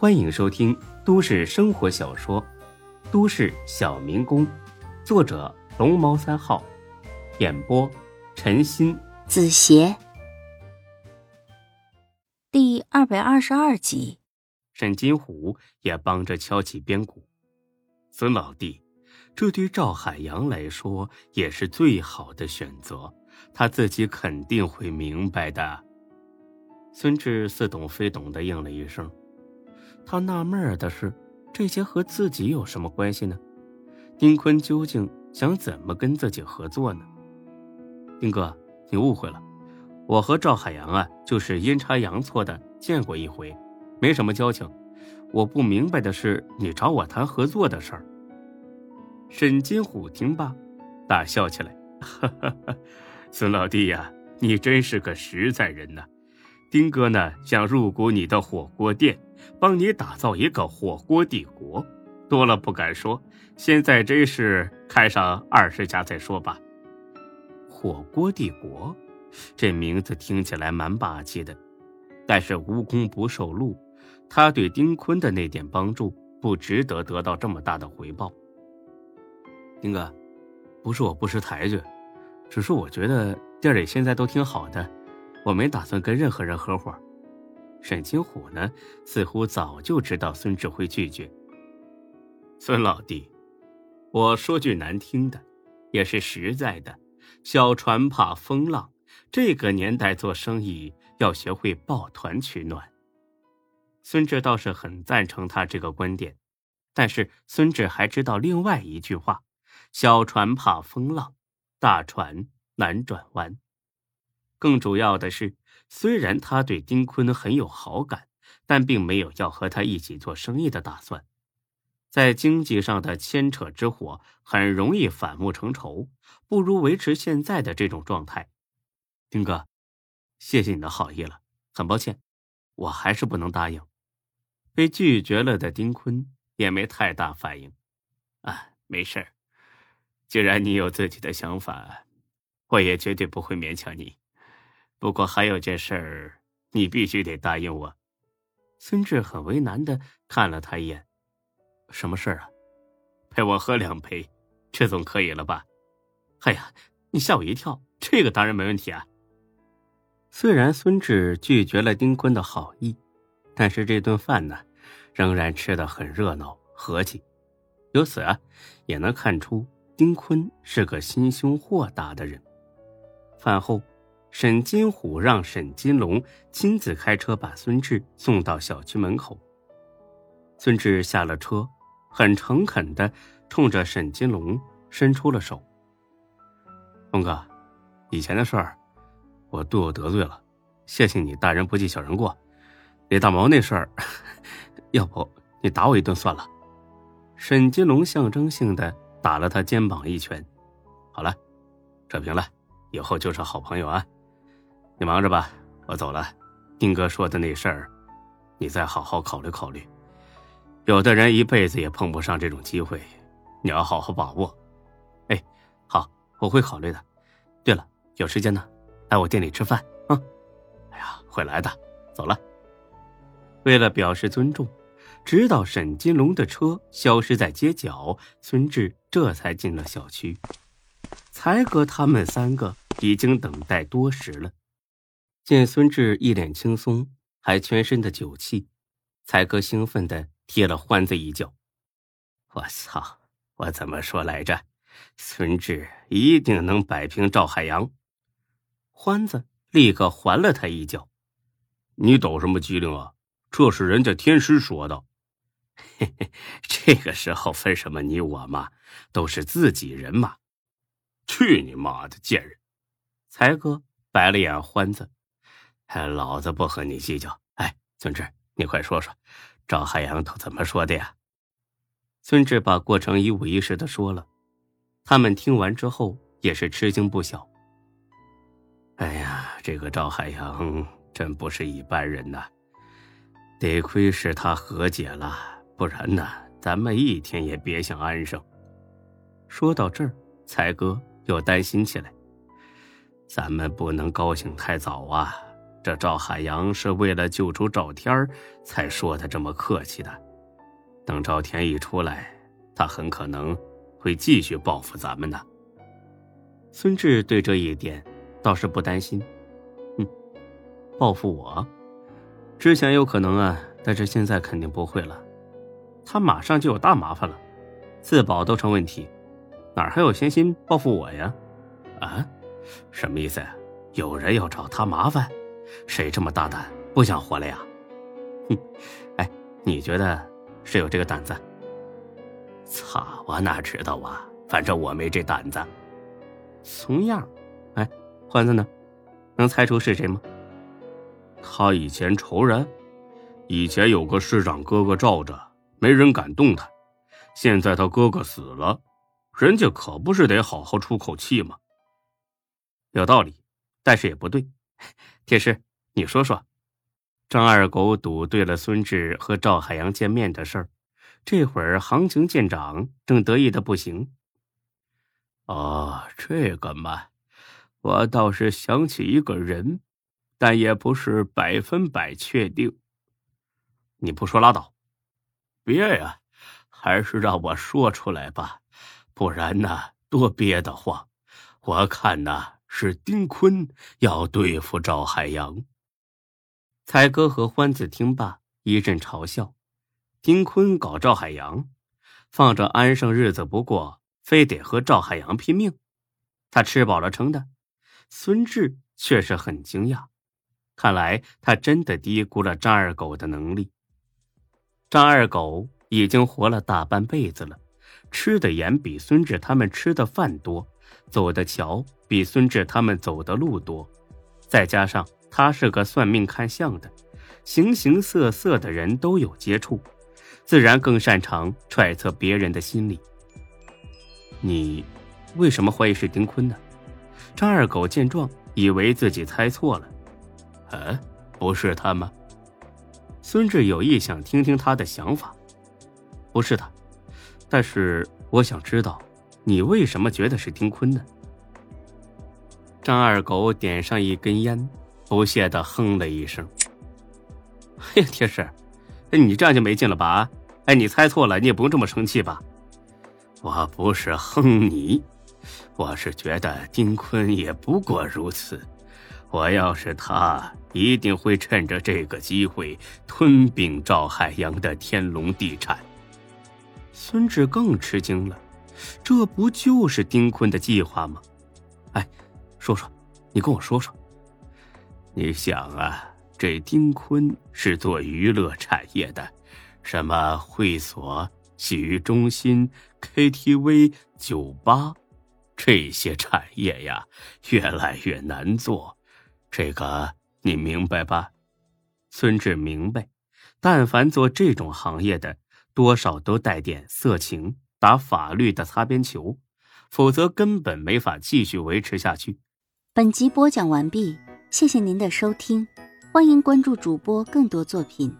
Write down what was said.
欢迎收听都市生活小说《都市小民工》，作者龙猫三号，演播陈鑫、子邪，第二百二十二集。沈金虎也帮着敲起边鼓。孙老弟，这对赵海洋来说也是最好的选择，他自己肯定会明白的。孙志似懂非懂的应了一声。他纳闷的是，这些和自己有什么关系呢？丁坤究竟想怎么跟自己合作呢？丁哥，你误会了，我和赵海洋啊，就是阴差阳错的见过一回，没什么交情。我不明白的是，你找我谈合作的事儿。沈金虎听罢，大笑起来：“哈哈哈，孙老弟呀，你真是个实在人呐！丁哥呢，想入股你的火锅店。”帮你打造一个火锅帝国，多了不敢说。现在真是开上二十家再说吧。火锅帝国，这名字听起来蛮霸气的，但是无功不受禄。他对丁坤的那点帮助，不值得得到这么大的回报。丁哥，不是我不识抬举，只是我觉得店里现在都挺好的，我没打算跟任何人合伙。沈清虎呢，似乎早就知道孙志会拒绝。孙老弟，我说句难听的，也是实在的，小船怕风浪。这个年代做生意要学会抱团取暖。孙志倒是很赞成他这个观点，但是孙志还知道另外一句话：小船怕风浪，大船难转弯。更主要的是。虽然他对丁坤很有好感，但并没有要和他一起做生意的打算。在经济上的牵扯之火很容易反目成仇，不如维持现在的这种状态。丁哥，谢谢你的好意了，很抱歉，我还是不能答应。被拒绝了的丁坤也没太大反应。啊，没事既然你有自己的想法，我也绝对不会勉强你。不过还有件事儿，你必须得答应我。孙志很为难的看了他一眼：“什么事儿啊？陪我喝两杯，这总可以了吧？”“哎呀，你吓我一跳！这个当然没问题啊。”虽然孙志拒绝了丁坤的好意，但是这顿饭呢，仍然吃得很热闹和气。由此啊，也能看出丁坤是个心胸豁达的人。饭后。沈金虎让沈金龙亲自开车把孙志送到小区门口。孙志下了车，很诚恳的冲着沈金龙伸出了手：“龙哥，以前的事儿，我对我得罪了，谢谢你大人不计小人过。李大毛那事儿，要不你打我一顿算了。”沈金龙象征性的打了他肩膀一拳：“好了，扯平了，以后就是好朋友啊。”你忙着吧，我走了。丁哥说的那事儿，你再好好考虑考虑。有的人一辈子也碰不上这种机会，你要好好把握。哎，好，我会考虑的。对了，有时间呢，来我店里吃饭啊。哎呀，会来的。走了。为了表示尊重，直到沈金龙的车消失在街角，孙志这才进了小区。才哥他们三个已经等待多时了。见孙志一脸轻松，还全身的酒气，才哥兴奋的踢了欢子一脚。我操！我怎么说来着？孙志一定能摆平赵海洋。欢子立刻还了他一脚。你抖什么机灵啊？这是人家天师说的。嘿嘿，这个时候分什么你我嘛？都是自己人嘛。去你妈的贱人！才哥白了眼欢子。老子不和你计较。哎，孙志，你快说说，赵海洋都怎么说的呀？孙志把过程一五一十的说了。他们听完之后也是吃惊不小。哎呀，这个赵海洋真不是一般人呐！得亏是他和解了，不然呢，咱们一天也别想安生。说到这儿，才哥又担心起来。咱们不能高兴太早啊！这赵海洋是为了救出赵天才说的这么客气的。等赵天一出来，他很可能会继续报复咱们的。孙志对这一点倒是不担心。哼，报复我？之前有可能啊，但是现在肯定不会了。他马上就有大麻烦了，自保都成问题，哪还有闲心报复我呀？啊，什么意思？有人要找他麻烦？谁这么大胆，不想活了呀？哼，哎，你觉得谁有这个胆子？操，我哪知道啊？反正我没这胆子。怂样，哎，欢子呢？能猜出是谁吗？他以前仇人，以前有个市长哥哥罩着，没人敢动他。现在他哥哥死了，人家可不是得好好出口气吗？有道理，但是也不对。铁师，你说说。张二狗赌对了孙志和赵海洋见面的事儿，这会儿行情见涨，正得意的不行。哦，这个嘛，我倒是想起一个人，但也不是百分百确定。你不说拉倒。别呀，还是让我说出来吧，不然呢，多憋得慌。我看呐。是丁坤要对付赵海洋。才哥和欢子听罢一阵嘲笑：“丁坤搞赵海洋，放着安生日子不过，非得和赵海洋拼命。他吃饱了撑的。”孙志却是很惊讶，看来他真的低估了张二狗的能力。张二狗已经活了大半辈子了，吃的盐比孙志他们吃的饭多。走的桥比孙志他们走的路多，再加上他是个算命看相的，形形色色的人都有接触，自然更擅长揣测别人的心理。你为什么怀疑是丁坤呢？张二狗见状，以为自己猜错了。啊，不是他吗？孙志有意想听听他的想法。不是他，但是我想知道。你为什么觉得是丁坤呢？张二狗点上一根烟，不屑的哼了一声：“ 哎呀，铁师，你这样就没劲了吧？哎，你猜错了，你也不用这么生气吧？我不是哼你，我是觉得丁坤也不过如此。我要是他，一定会趁着这个机会吞并赵海洋的天龙地产。”孙志更吃惊了。这不就是丁坤的计划吗？哎，说说，你跟我说说。你想啊，这丁坤是做娱乐产业的，什么会所、洗浴中心、KTV、酒吧，这些产业呀，越来越难做。这个你明白吧？孙志明白，但凡做这种行业的，多少都带点色情。打法律的擦边球，否则根本没法继续维持下去。本集播讲完毕，谢谢您的收听，欢迎关注主播更多作品。